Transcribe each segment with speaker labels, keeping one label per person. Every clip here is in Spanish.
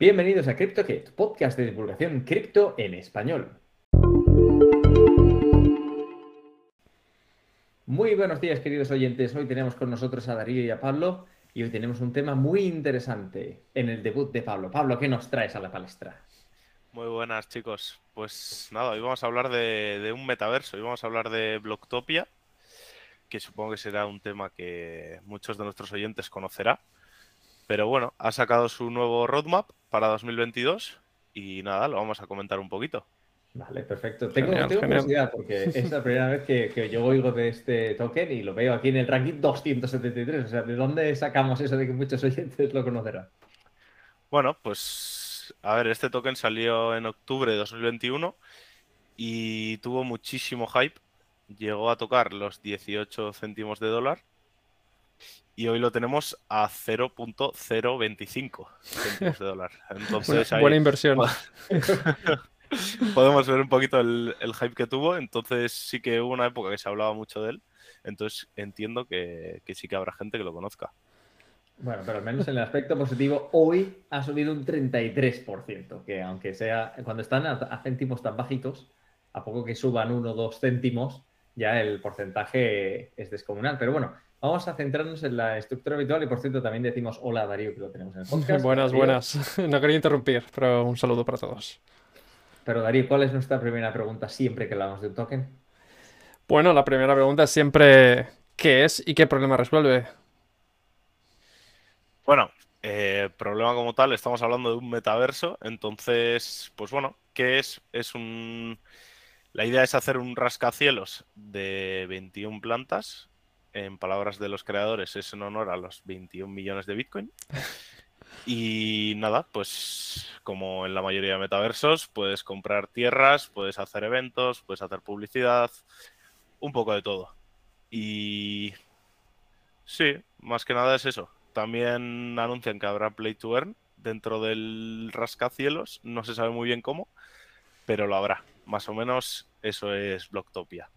Speaker 1: Bienvenidos a CryptoKit, podcast de divulgación cripto en español. Muy buenos días, queridos oyentes. Hoy tenemos con nosotros a Darío y a Pablo y hoy tenemos un tema muy interesante en el debut de Pablo. Pablo, ¿qué nos traes a la palestra?
Speaker 2: Muy buenas, chicos. Pues nada, hoy vamos a hablar de, un metaverso, hoy vamos a hablar de Blocktopia, que supongo que será un tema que muchos de nuestros oyentes conocerá. Pero bueno, ha sacado su nuevo roadmap para 2022 y nada, lo vamos a comentar un poquito.
Speaker 1: Vale, perfecto. Tengo, curiosidad porque es la primera vez que, yo oigo de este token y lo veo aquí en el ranking 273. O sea, ¿de dónde sacamos eso de que muchos oyentes lo conocerán?
Speaker 2: Bueno, pues a ver, este token salió en octubre de 2021 y tuvo muchísimo hype. Llegó a tocar los 18 céntimos de dólar y hoy lo tenemos a 0.025 céntimos de dólar.
Speaker 3: Entonces, buena, inversión.
Speaker 2: Podemos ver un poquito el, hype que tuvo. Entonces sí que hubo una época que se hablaba mucho de él. Entonces entiendo que, sí que habrá gente que lo conozca.
Speaker 1: Bueno, pero al menos en el aspecto positivo, hoy ha subido un 33%, que aunque sea cuando están a, céntimos tan bajitos, a poco que suban uno o dos céntimos, ya el porcentaje es descomunal. Pero bueno, Vamos a centrarnos en la estructura habitual y por cierto también decimos hola a Darío que lo tenemos en el podcast.
Speaker 3: buenas, buenas. No quería interrumpir, pero un saludo para todos.
Speaker 1: Pero Darío, ¿cuál es nuestra primera pregunta siempre que hablamos de un token?
Speaker 3: Bueno, la primera pregunta es siempre ¿qué es y qué problema resuelve?
Speaker 2: Bueno, eh, problema como tal, estamos hablando de un metaverso, entonces, pues bueno, ¿qué es? Es un... La idea es hacer un rascacielos de 21 plantas en palabras de los creadores, es en honor a los 21 millones de Bitcoin. Y nada, pues como en la mayoría de metaversos, puedes comprar tierras, puedes hacer eventos, puedes hacer publicidad, un poco de todo. Y sí, más que nada es eso. También anuncian que habrá Play to Earn dentro del rascacielos, no se sabe muy bien cómo, pero lo habrá. Más o menos eso es Blocktopia.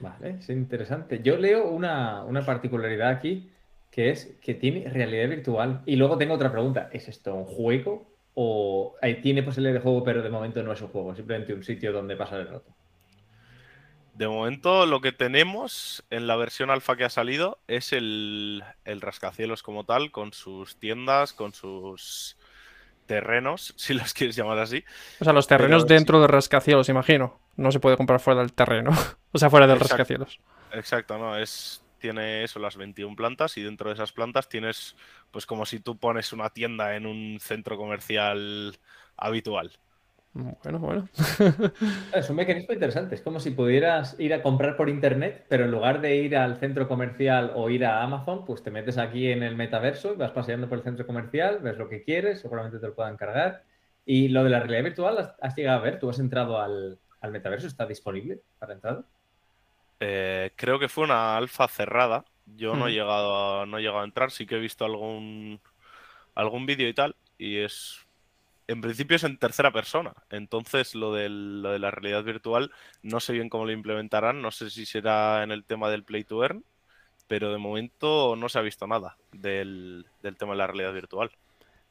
Speaker 1: Vale, es interesante. Yo leo una, particularidad aquí que es que tiene realidad virtual. Y luego tengo otra pregunta. ¿Es esto un juego o tiene posibilidad de juego pero de momento no es un juego? Simplemente un sitio donde pasar el rato.
Speaker 2: De momento lo que tenemos en la versión alfa que ha salido es el, el rascacielos como tal, con sus tiendas, con sus terrenos, si los quieres llamar así.
Speaker 3: O sea, los terrenos dentro de rascacielos, imagino. No se puede comprar fuera del terreno. o sea, fuera del rascacielos.
Speaker 2: Exacto, no. Es, tiene eso, las 21 plantas, y dentro de esas plantas tienes, pues como si tú pones una tienda en un centro comercial habitual.
Speaker 3: Bueno, bueno.
Speaker 1: es un mecanismo interesante. Es como si pudieras ir a comprar por internet, pero en lugar de ir al centro comercial o ir a Amazon, pues te metes aquí en el metaverso y vas paseando por el centro comercial, ves lo que quieres, seguramente te lo puedan cargar. Y lo de la realidad virtual, ¿has llegado a ver? ¿Tú has entrado al, metaverso? ¿Está disponible para entrar?
Speaker 2: Eh, creo que fue una alfa cerrada. Yo no, he llegado a, no he llegado a entrar, sí que he visto algún, algún vídeo y tal. Y es en principio es en tercera persona. Entonces, lo, de la realidad virtual, no sé bien cómo lo implementarán. No sé si será en el tema del Play to Earn, pero de momento no se ha visto nada del, tema de la realidad virtual.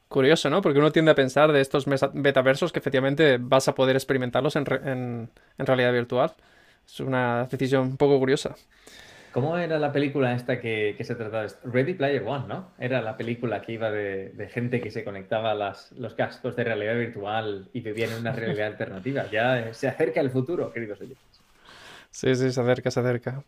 Speaker 3: Curioso, ¿no? Porque uno tiende a pensar de estos metaversos que efectivamente vas a poder experimentarlos en, en realidad virtual. Es una decisión un poco curiosa.
Speaker 1: ¿Cómo era la película esta que, se trataba? Ready Player One, ¿no? Era la película que iba de, gente que se conectaba a los cascos de realidad virtual y vivía en una realidad alternativa. Ya se acerca el futuro, queridos oyentes.
Speaker 3: Sí, sí, se acerca, se acerca.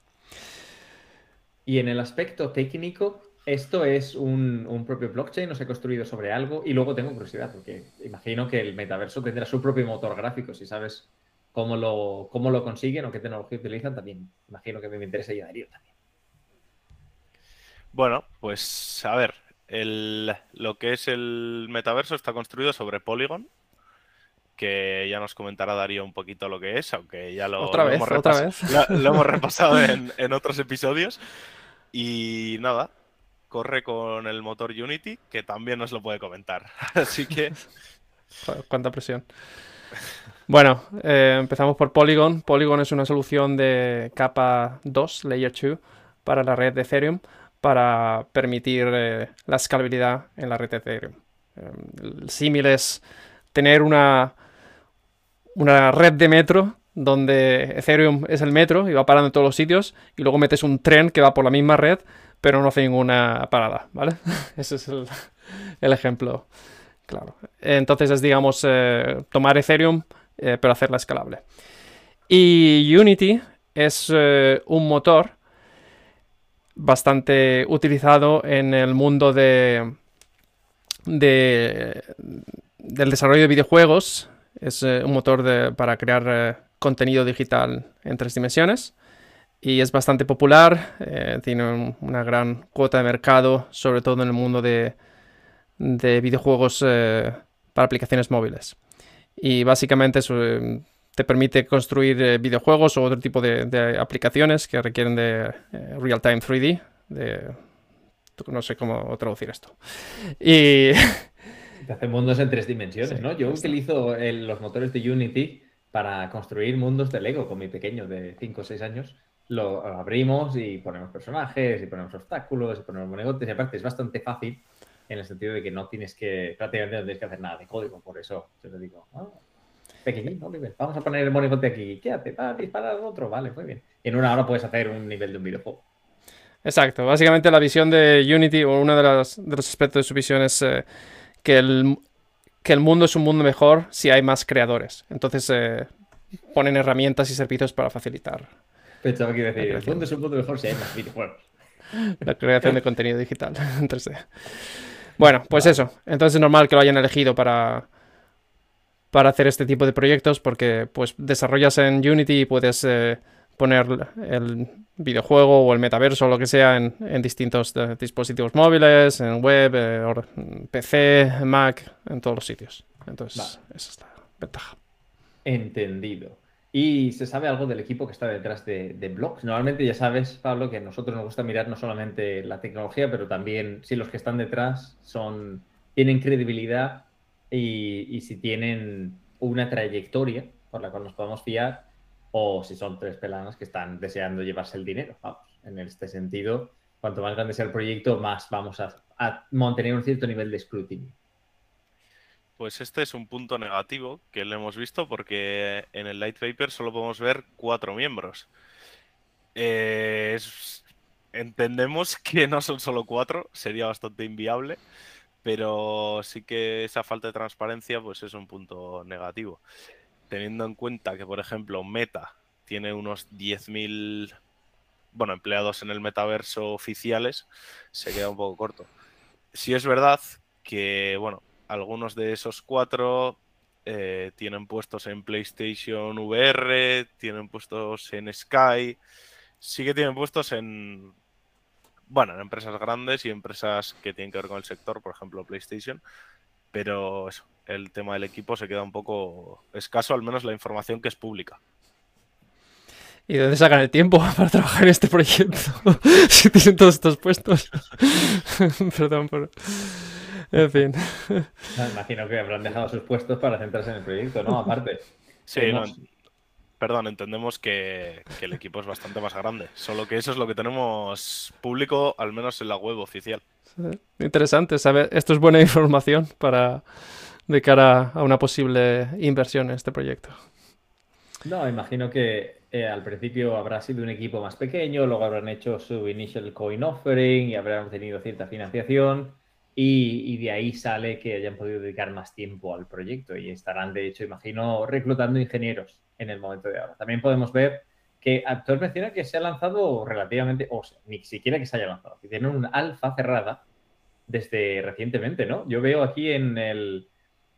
Speaker 1: Y en el aspecto técnico, esto es un, un, propio blockchain, no se ha construido sobre algo. Y luego tengo curiosidad, porque imagino que el metaverso tendrá su propio motor gráfico, si sabes cómo lo, cómo lo consiguen o qué tecnología utilizan, también imagino que me interesa y Darío también.
Speaker 2: Bueno, pues a ver, lo que es el metaverso está construido sobre Polygon, que ya nos comentará Darío un poquito lo que es, aunque ya lo,
Speaker 3: hemos,
Speaker 2: repasado en, otros episodios. Y nada, corre con el motor Unity, que también nos lo puede comentar. Así que...
Speaker 3: Cuánta presión. Bueno, eh, empezamos por Polygon. Polygon es una solución de capa 2, Layer 2, para la red de Ethereum, para permitir eh, la escalabilidad en la red de Ethereum. el símil es tener una, una red de metro donde Ethereum es el metro y va parando en todos los sitios, y luego metes un tren que va por la misma red, pero no hace ninguna parada, ¿vale? Ese es el, ejemplo, claro. Entonces es, digamos, eh, tomar Ethereum, eh, pero hacerla escalable. Y Unity es eh, un motor bastante utilizado en el mundo de, de del desarrollo de videojuegos. Es un motor para crear contenido digital en tres dimensiones y es bastante popular, tiene una gran cuota de mercado, sobre todo en el mundo de, videojuegos eh, para aplicaciones móviles. Y básicamente eh, te permite construir videojuegos o otro tipo de, aplicaciones que requieren de real-time 3D, de, no sé cómo traducir esto. Y...
Speaker 1: Te hace mundos en tres dimensiones, ¿no? Yo utilizo los motores de Unity para construir mundos de Lego con mi pequeño de 5 o 6 años. Lo abrimos y ponemos personajes y ponemos obstáculos y ponemos monigotes. Y aparte es bastante fácil en el sentido de que no tienes que, prácticamente no tienes que hacer nada de código. Por eso yo te digo, ah, pequeñito, vamos a poner el monigote aquí. ¿Qué hace? Para disparar al otro. Vale, muy bien. Y en una hora puedes hacer un nivel de un videojuego.
Speaker 3: Exacto. Básicamente la visión de Unity, o uno de, los aspectos de su visión es eh, que el, que el mundo es un mundo mejor si hay más creadores. Entonces eh, ponen herramientas y servicios para facilitar.
Speaker 1: Pensaba que iba a decir, el mundo es un mundo mejor si hay más videojuegos.
Speaker 3: La creación de contenido digital en 3D. Bueno, pues eso. Entonces es normal que lo hayan elegido para, para hacer este tipo de proyectos porque pues desarrollas en Unity y puedes eh, poner el videojuego o el metaverso o lo que sea en, distintos eh, dispositivos móviles, en web, eh, PC, Mac, en todos los sitios. Entonces, esa es la ventaja.
Speaker 1: Entendido. ¿Y se sabe algo del equipo que está detrás de, de Blogs? Normalmente ya sabes, Pablo, que a nosotros nos gusta mirar no solamente la tecnología, pero también si los que están detrás son tienen credibilidad y, si tienen una trayectoria por la cual nos podemos fiar o si son tres pelanas que están deseando llevarse el dinero. En este sentido, cuanto más grande sea el proyecto, más vamos a, mantener un cierto nivel de escrutinio.
Speaker 2: Pues este es un punto negativo que lo hemos visto porque en el Light Paper solo podemos ver cuatro miembros. Eh, entendemos que no son solo cuatro, sería bastante inviable, pero sí que esa falta de transparencia pues es un punto negativo teniendo en cuenta que, por ejemplo, Meta tiene unos 10.000 bueno, empleados en el metaverso oficiales, se queda un poco corto. Si es verdad que, bueno, algunos de esos cuatro eh, tienen puestos en PlayStation VR, tienen puestos en Sky, sí que tienen puestos en, bueno, en empresas grandes y empresas que tienen que ver con el sector, por ejemplo PlayStation, pero el tema del equipo se queda un poco escaso, al menos la información que es pública.
Speaker 3: ¿Y de dónde sacan el tiempo para trabajar en este proyecto? si tienen todos estos puestos. Perdón por... En fin.
Speaker 1: imagino que habrán dejado sus puestos para centrarse en el proyecto, ¿no? Aparte.
Speaker 2: Sí, perdón, entendemos que, que, el equipo es bastante más grande. Solo que eso es lo que tenemos público, al menos en la web oficial.
Speaker 3: Interesante, saber. Esto es buena información para de cara a una posible inversión en este proyecto.
Speaker 1: No, imagino que eh, al principio habrá sido un equipo más pequeño, luego habrán hecho su initial coin offering y habrán tenido cierta financiación y, de ahí sale que hayan podido dedicar más tiempo al proyecto y estarán, de hecho, imagino, reclutando ingenieros en el momento de ahora. También podemos ver que Actor menciona que se ha lanzado relativamente, o sea, ni siquiera que se haya lanzado, tienen una alfa cerrada desde recientemente, ¿no? Yo veo aquí en el,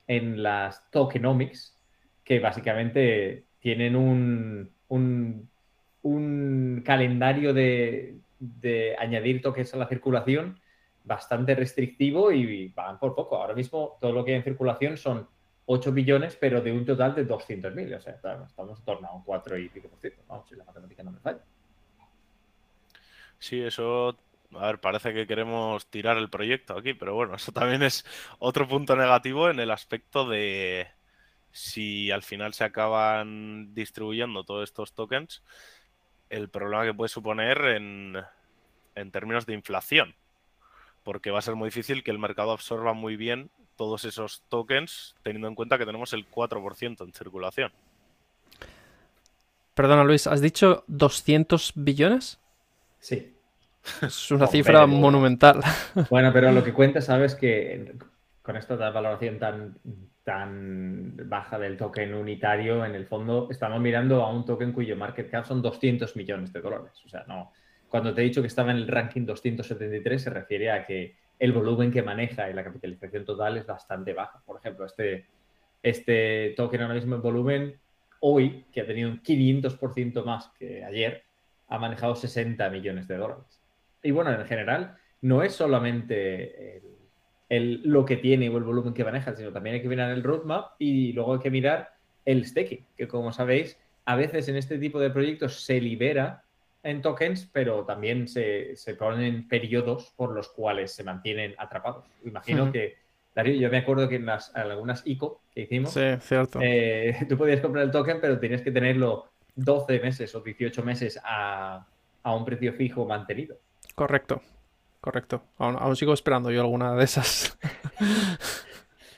Speaker 1: en las tokenomics, que básicamente tienen un, un, calendario de, añadir tokens a la circulación bastante restrictivo y van por poco. Ahora mismo todo lo que hay en circulación son 8 billones, pero de un total de 200.000. O sea, estamos en torno a un 4 y pico por ciento. Vamos, si la matemática no me falla.
Speaker 2: Sí, eso a ver, parece que queremos tirar el proyecto aquí, pero bueno, eso también es otro punto negativo en el aspecto de si al final se acaban distribuyendo todos estos tokens, el problema que puede suponer en, en términos de inflación, porque va a ser muy difícil que el mercado absorba muy bien todos esos tokens, teniendo en cuenta que tenemos el 4% en circulación.
Speaker 3: Perdona, Luis, ¿has dicho 200 billones?
Speaker 1: Sí.
Speaker 3: Es una cifra monumental.
Speaker 1: Bueno, pero lo que cuenta, sabes que con esta valoración tan, tan baja del token unitario, en el fondo estamos mirando a un token cuyo market cap son 200 millones de dólares. O sea, no. Cuando te he dicho que estaba en el ranking 273, se refiere a que el volumen que maneja y la capitalización total es bastante baja. Por ejemplo, este, este token ahora mismo en volumen, hoy, que ha tenido un 500% más que ayer, ha manejado 60 millones de dólares. Y bueno, en general, no es solamente el, lo que tiene o el volumen que maneja, sino también hay que mirar el roadmap y luego hay que mirar el staking, que como sabéis, a veces en este tipo de proyectos se libera en tokens, pero también se, se ponen periodos por los cuales se mantienen atrapados. Imagino que, Darío, yo me acuerdo que en, las, algunas ICO que hicimos,
Speaker 3: sí, cierto.
Speaker 1: Eh, tú podías comprar el token, pero tenías que tenerlo 12 meses o 18 meses a, a un precio fijo mantenido.
Speaker 3: Correcto, correcto. Aún, sigo esperando yo alguna de esas.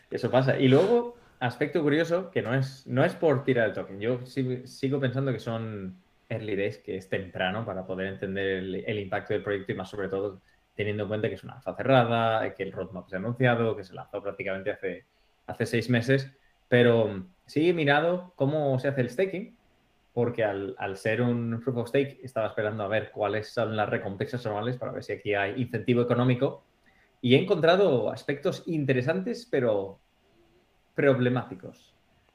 Speaker 1: Eso pasa. Y luego, aspecto curioso, que no es, no es por tirar el token. Yo sigo, pensando que son early days, que es temprano para poder entender el, impacto del proyecto y más sobre todo teniendo en cuenta que es una alfa cerrada, que el roadmap se ha anunciado, que se lanzó prácticamente hace, hace seis meses. Pero sí he mirado cómo se hace el staking porque al, ser un proof of stake estaba esperando a ver cuáles son las recompensas anuales para ver si aquí hay incentivo económico y he encontrado aspectos interesantes pero problemáticos.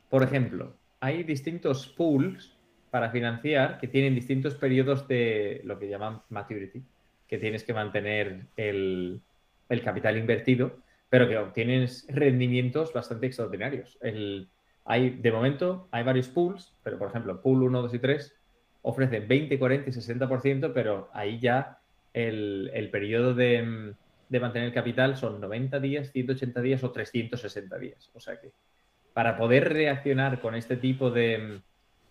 Speaker 1: Por ejemplo, hay distintos pools para financiar que tienen distintos periodos de lo que llaman maturity, que tienes que mantener el, el capital invertido, pero que obtienes rendimientos bastante extraordinarios. El, hay, de momento, hay varios pools, pero por ejemplo, pool 1, 2 y 3 ofrecen 20, 40 y 60%, pero ahí ya el, periodo de, mantener el capital son 90 días, 180 días o 360 días. O sea que para poder reaccionar con este tipo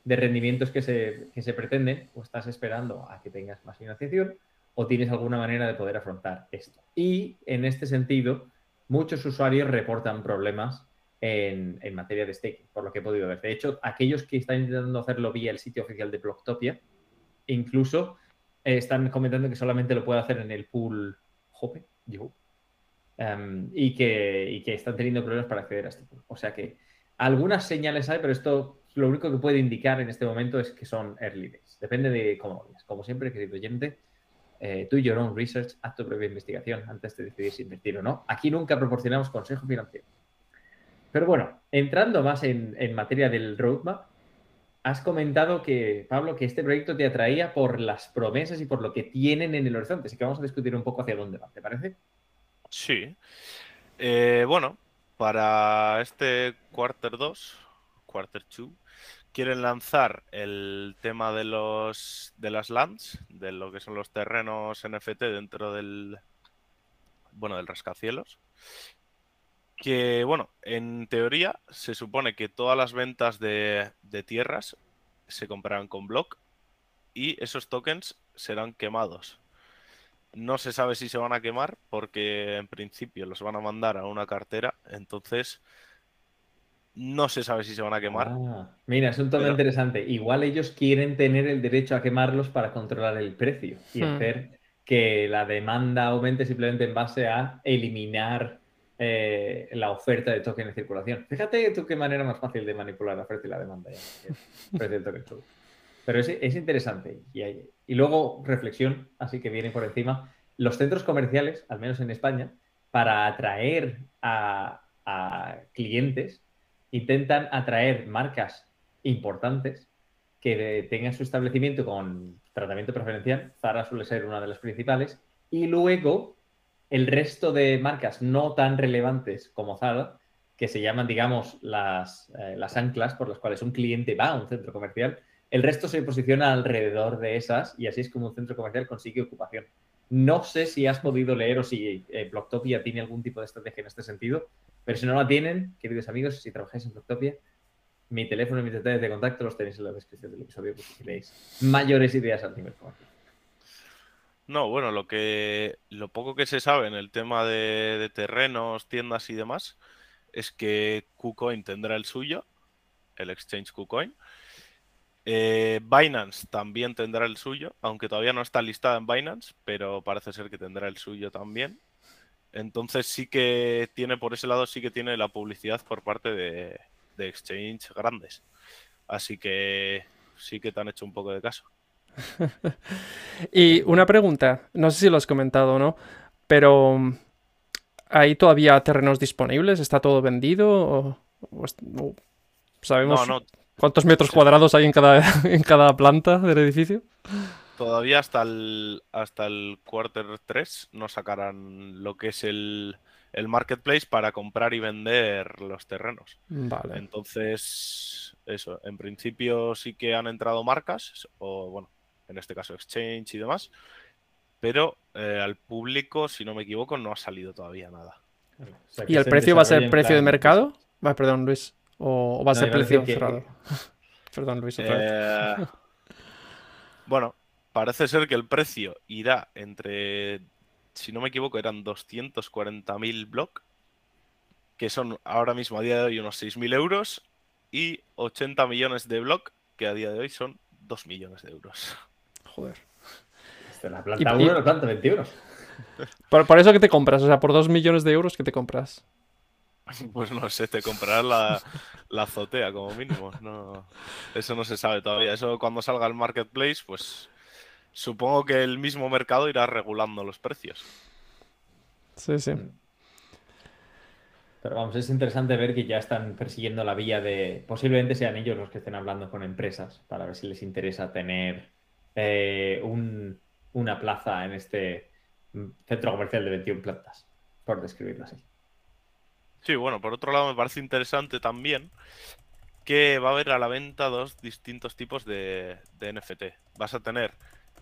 Speaker 1: de, rendimientos que se, que se pretenden, o estás esperando a que tengas más financiación o tienes alguna manera de poder afrontar esto. Y en este sentido, muchos usuarios reportan problemas en, materia de staking, por lo que he podido ver. De hecho, aquellos que están intentando hacerlo vía el sitio oficial de Blocktopia, incluso eh, están comentando que solamente lo puede hacer en el pool Hope, em, y, que, que están teniendo problemas para acceder a este pool. O sea que algunas señales hay, pero esto lo único que puede indicar en este momento es que son early days. Depende de cómo lo Como siempre, querido oyente, eh, do your own research, haz tu propia investigación antes de decidir si invertir o no. Aquí nunca proporcionamos consejo financiero. Pero bueno, entrando más en, materia del roadmap, has comentado que, Pablo, que este proyecto te atraía por las promesas y por lo que tienen en el horizonte. Así que vamos a discutir un poco hacia dónde va, ¿te parece?
Speaker 2: Sí. Eh, bueno, para este Quarter 2, Quarter 2, quieren lanzar el tema de los de las lands, de lo que son los terrenos NFT dentro del bueno, del rascacielos que, bueno, en teoría se supone que todas las ventas de, tierras se comprarán con block y esos tokens serán quemados. No se sabe si se van a quemar porque en principio los van a mandar a una cartera, entonces no se sabe si se van a quemar.
Speaker 1: Ah, mira, es un tema interesante. Igual ellos quieren tener el derecho a quemarlos para controlar el precio y hmm. hacer que la demanda aumente simplemente en base a eliminar eh, la oferta de token en circulación. Fíjate tú qué manera más fácil de manipular la oferta y la demanda. Pero es, interesante. Y, luego, reflexión, así que viene por encima. Los centros comerciales, al menos en España, para atraer a, clientes, intentan atraer marcas importantes que tengan su establecimiento con tratamiento preferencial. Zara suele ser una de las principales. Y luego el resto de marcas no tan relevantes como Zara, que se llaman, digamos, las, eh, las anclas por las cuales un cliente va a un centro comercial, el resto se posiciona alrededor de esas y así es como un centro comercial consigue ocupación. No sé si has podido leer o si eh, Blocktopia tiene algún tipo de estrategia en este sentido, pero si no la tienen, queridos amigos, si trabajáis en Blocktopia, mi teléfono y mis detalles de contacto los tenéis en la descripción del episodio si queréis mayores ideas al nivel comercial.
Speaker 2: No, bueno, lo que lo poco que se sabe en el tema de, terrenos, tiendas y demás, es que KuCoin tendrá el suyo, el exchange KuCoin. Eh, Binance también tendrá el suyo, aunque todavía no está listada en Binance, pero parece ser que tendrá el suyo también. Entonces sí que tiene, por ese lado, sí que tiene la publicidad por parte de, de exchange grandes. Así que sí que te han hecho un poco de caso.
Speaker 3: y una pregunta, no sé si lo has comentado o no, pero ¿hay todavía terrenos disponibles? ¿Está todo vendido? ¿Sabemos cuántos metros cuadrados hay en cada, en cada planta del edificio?
Speaker 2: Todavía hasta el, hasta el quarter 3 no sacarán lo que es el, el marketplace para comprar y vender los terrenos.
Speaker 3: Vale.
Speaker 2: Entonces, eso, en principio sí que han entrado marcas, o bueno, en este caso exchange y demás, pero eh, al público, si no me equivoco, no ha salido todavía nada.
Speaker 3: ¿Y el precio va a ser precio de mercado? Va, perdón, Luis. ¿O, va a ser precio cerrado? perdón, Luis.
Speaker 2: Eh, bueno, parece ser que el precio irá entre si no me equivoco, eran 240.000 block, que son ahora mismo a día de hoy unos 6.000 euros, y 80 millones de block, que a día de hoy son 2 millones de euros.
Speaker 3: Joder.
Speaker 1: la planta 1 la planta 20 euros.
Speaker 3: Por, eso que te compras, o sea, por 2 millones de euros, ¿qué te compras?
Speaker 2: Pues no sé, te comprarás la, la azotea como mínimo. No, eso no se sabe todavía. Eso cuando salga al marketplace, pues supongo que el mismo mercado irá regulando los precios.
Speaker 3: Sí, sí.
Speaker 1: Mm. Pero vamos, es interesante ver que ya están persiguiendo la vía de. Posiblemente sean ellos los que estén hablando con empresas para ver si les interesa tener eh, una plaza en este centro comercial de 21 plantas, por describirlo así.
Speaker 2: Sí, bueno, por otro lado me parece interesante también que va a haber a la venta dos distintos tipos de, de NFT. Vas a tener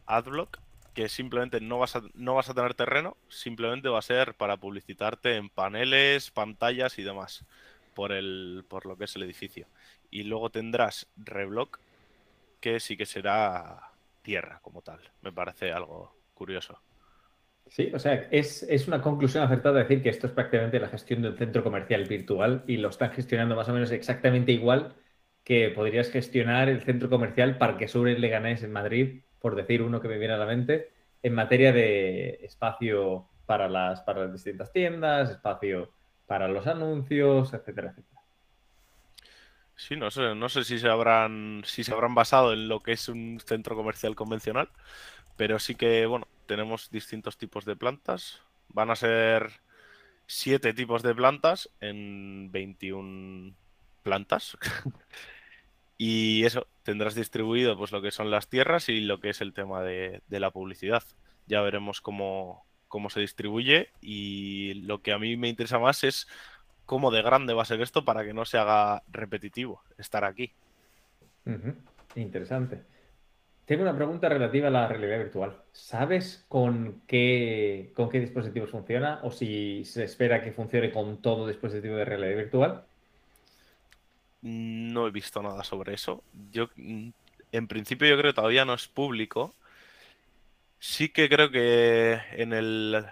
Speaker 2: Adblock, que simplemente no vas, a, no vas a tener terreno, simplemente va a ser para publicitarte en paneles, pantallas y demás por, el, por lo que es el edificio. Y luego tendrás Reblock, que sí que será tierra como tal. Me parece algo curioso.
Speaker 1: Sí, o sea, es, es, una conclusión acertada decir que esto es prácticamente la gestión de un centro comercial virtual y lo están gestionando más o menos exactamente igual que podrías gestionar el centro comercial Parque Sur en Leganés en Madrid por decir uno que me viene a la mente, en materia de espacio para las, para las distintas tiendas, espacio para los anuncios, etcétera, etcétera.
Speaker 2: Sí, no sé, no sé si se habrán, si se habrán basado en lo que es un centro comercial convencional, pero sí que, bueno, tenemos distintos tipos de plantas. Van a ser siete tipos de plantas en 21 plantas. Y eso, tendrás distribuido pues lo que son las tierras y lo que es el tema de, la publicidad. Ya veremos cómo, cómo se distribuye y lo que a mí me interesa más es cómo de grande va a ser esto para que no se haga repetitivo estar aquí.
Speaker 1: Interesante. Tengo una pregunta relativa a la realidad virtual. ¿Sabes con qué, con qué dispositivos funciona o si se espera que funcione con todo dispositivo de realidad virtual?
Speaker 2: No he visto nada sobre eso. Yo, mm, en principio, yo creo que todavía no es público. Sí que creo que en el,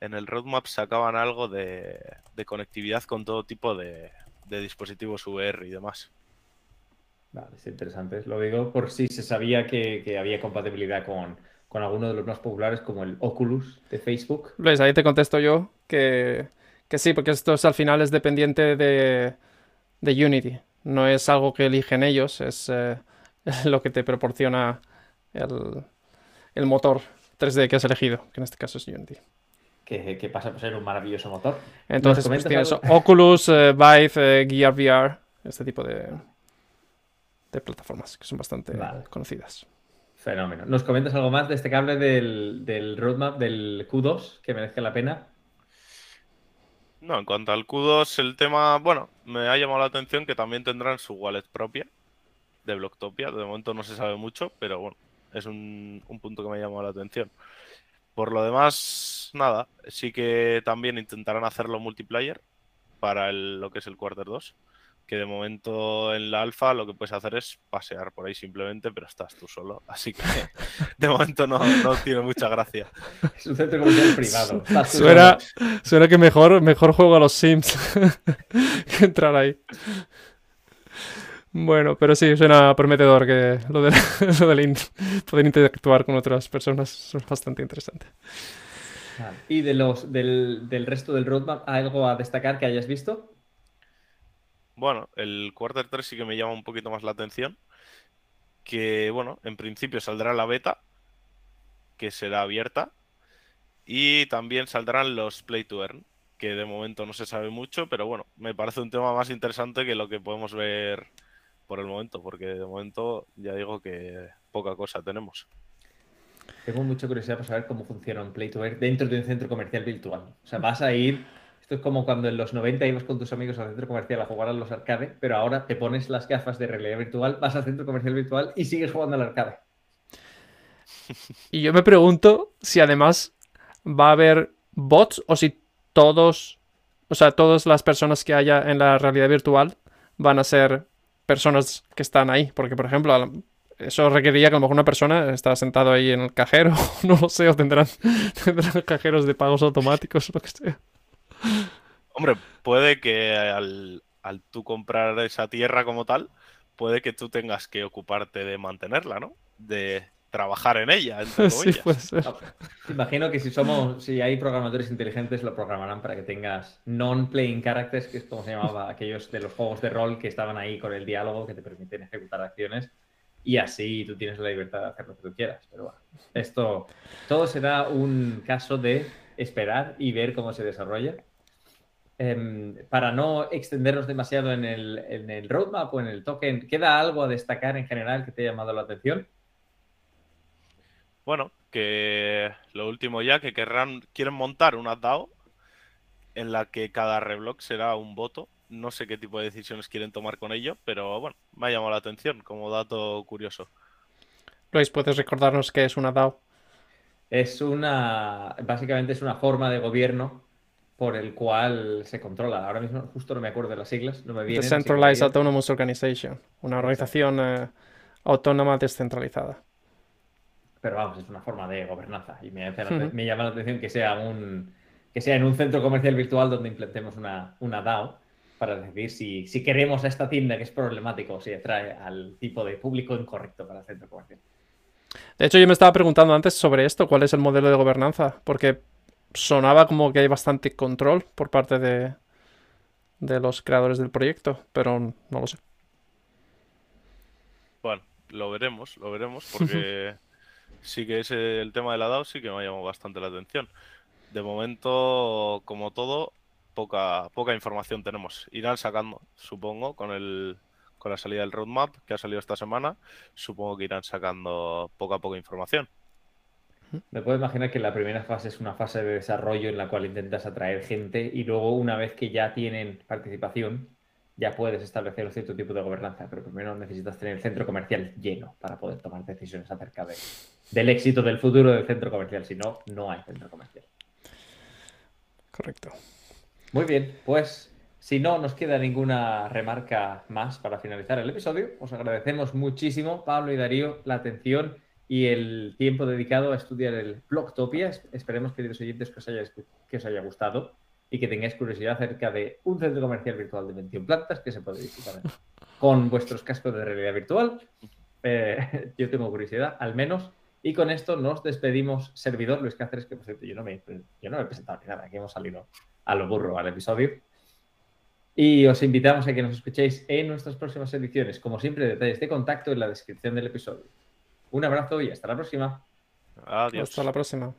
Speaker 2: en el roadmap sacaban algo de, conectividad con todo tipo de, dispositivos VR y demás.
Speaker 1: Vale, es interesante. Lo digo por si se sabía que, había compatibilidad con, con alguno de los más populares, como el Oculus de Facebook.
Speaker 3: Luis, ahí te contesto yo que, que sí, porque esto es, al final es dependiente de de Unity. No es algo que eligen ellos, es eh, lo que te proporciona el, motor 3D que has elegido, que en este caso es Unity.
Speaker 1: Que, pasa por ser un maravilloso motor.
Speaker 3: Entonces pues, tienes Oculus, eh, Vive, eh, Gear VR, este tipo de, de plataformas que son bastante conocidas.
Speaker 1: Fenómeno. ¿Nos comentas algo más de este cable del, del roadmap del Q2 que merezca la pena?
Speaker 2: No, en cuanto al Q2, el tema, bueno, me ha llamado la atención que también tendrán su wallet propia de Blocktopia. De momento no se sabe mucho, pero bueno, es un, punto que me ha llamado la atención. Por lo demás, nada, sí que también intentarán hacerlo multiplayer para lo que es el Quarter 2, que de momento en la alfa lo que puedes hacer es pasear por ahí simplemente, pero estás tú solo. Así que de momento no, tiene mucha gracia.
Speaker 1: Es un centro comercial privado.
Speaker 3: Suena, suena, que mejor, mejor juego a los Sims que entrar ahí. Bueno, pero sí, suena prometedor que lo, de, del poder interactuar con otras personas es bastante interesante.
Speaker 1: ¿Y de los, del, del resto del roadmap, algo a destacar que hayas visto?
Speaker 2: Bueno, el Quarter 3 sí que me llama un poquito más la atención. Que, bueno, en principio saldrá la beta, que será abierta. Y también saldrán los Play to Earn, que de momento no se sabe mucho, pero bueno, me parece un tema más interesante que lo que podemos ver por el momento, porque de momento ya digo que poca cosa tenemos.
Speaker 1: Tengo mucha curiosidad por saber cómo funciona un Play to Earn dentro de un centro comercial virtual. O sea, vas a ir esto es como cuando en los 90 ibas con tus amigos al centro comercial a jugar a los arcade, pero ahora te pones las gafas de realidad virtual, vas al centro comercial virtual y sigues jugando al arcade.
Speaker 3: Y yo me pregunto si además va a haber bots o si todos, o sea, todas las personas que haya en la realidad virtual van a ser personas que están ahí. Porque, por ejemplo, eso requeriría que a lo mejor una persona está sentado ahí en el cajero, no lo sé, o tendrán, tendrán cajeros de pagos automáticos o lo que sea.
Speaker 2: Hombre, puede que al, tú comprar esa tierra como tal, puede que tú tengas que ocuparte de mantenerla, ¿no? De trabajar en ella. sí,
Speaker 1: Imagino que si somos, si hay programadores inteligentes, lo programarán para que tengas non-playing characters, que es como se llamaba aquellos de los juegos de rol que estaban ahí con el diálogo que te permiten ejecutar acciones. Y así tú tienes la libertad de hacer lo que tú quieras. Pero bueno, esto todo será un caso de esperar y ver cómo se desarrolla. Em, para no extendernos demasiado en el, roadmap o en el token, ¿queda algo a destacar en general que te haya llamado la atención?
Speaker 2: Bueno, que lo último ya, que querrán, quieren montar una DAO en la que cada reblock será un voto. No sé qué tipo de decisiones quieren tomar con ello, pero bueno, me ha llamado la atención como dato curioso.
Speaker 3: Luis, ¿puedes recordarnos qué es una DAO?
Speaker 1: Es una, básicamente es una forma de gobierno por el cual se controla. Ahora mismo justo no me acuerdo de las siglas, no me vienen.
Speaker 3: Decentralized Autonomous Organization, una organización eh, autónoma descentralizada.
Speaker 1: Pero vamos, es una forma de gobernanza y me, llama la atención que sea un que sea en un centro comercial virtual donde implementemos una, una DAO para decidir si, si queremos a esta tienda que es problemático o si atrae al tipo de público incorrecto para el centro comercial.
Speaker 3: De hecho, yo me estaba preguntando antes sobre esto, cuál es el modelo de gobernanza, porque sonaba como que hay bastante control por parte de, de los creadores del proyecto, pero no lo sé.
Speaker 2: Bueno, lo veremos, lo veremos, porque sí que ese, el tema de la DAO sí que me ha llamado bastante la atención. De momento, como todo, poca, poca información tenemos. Irán sacando, supongo, con el con la salida del roadmap que ha salido esta semana, supongo que irán sacando poco a poco información.
Speaker 1: Me puedo imaginar que la primera fase es una fase de desarrollo en la cual intentas atraer gente y luego una vez que ya tienen participación, ya puedes establecer un cierto tipo de gobernanza, pero primero necesitas tener el centro comercial lleno para poder tomar decisiones acerca de, del éxito del futuro del centro comercial. Si no, no hay centro comercial.
Speaker 3: Correcto.
Speaker 1: Muy bien, pues si no nos queda ninguna remarca más para finalizar el episodio, os agradecemos muchísimo, Pablo y Darío, la atención y el tiempo dedicado a estudiar el Blogtopia. Esperemos, queridos oyentes, que os haya, que os haya gustado y que tengáis curiosidad acerca de un centro comercial virtual de 21 plantas que se puede visitar con vuestros cascos de realidad virtual. Eh, yo tengo curiosidad, al menos. Y con esto nos despedimos, servidor Luis Cáceres, que por cierto yo no me, yo no me he presentado ni nada, aquí hemos salido a lo burro al episodio. Y os invitamos a que nos escuchéis en nuestras próximas ediciones. Como siempre, detalles de contacto en la descripción del episodio. Un abrazo y hasta la próxima.
Speaker 2: Adiós.
Speaker 3: Hasta la próxima.